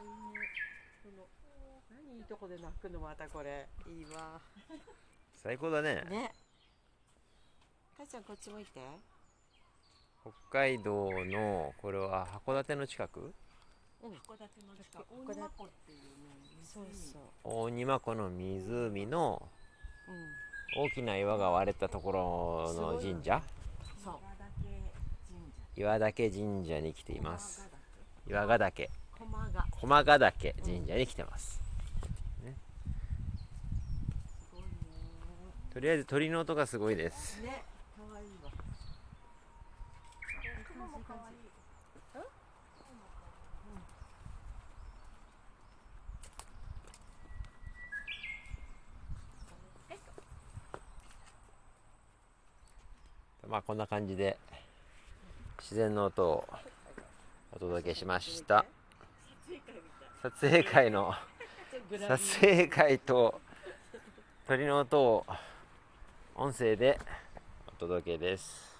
いいねその何いいとこで泣くのまたこれ。いいわ。最高だね。ね。かいちゃんこっち向いて。北海道のこれは函館の近く？うん。函館の近く大沼湖っていうねそうそう大庭湖の湖のうん。大きな岩が割れたところの神社？そう。岩岳神社に来ています。岩ヶ岳駒ヶ岳神社に来てます、ね、とりあえず鳥の音がすごいです。ねまあこんな感じで自然の音をお届けしました撮影会の撮影会と鳥の音を音声でお届けです。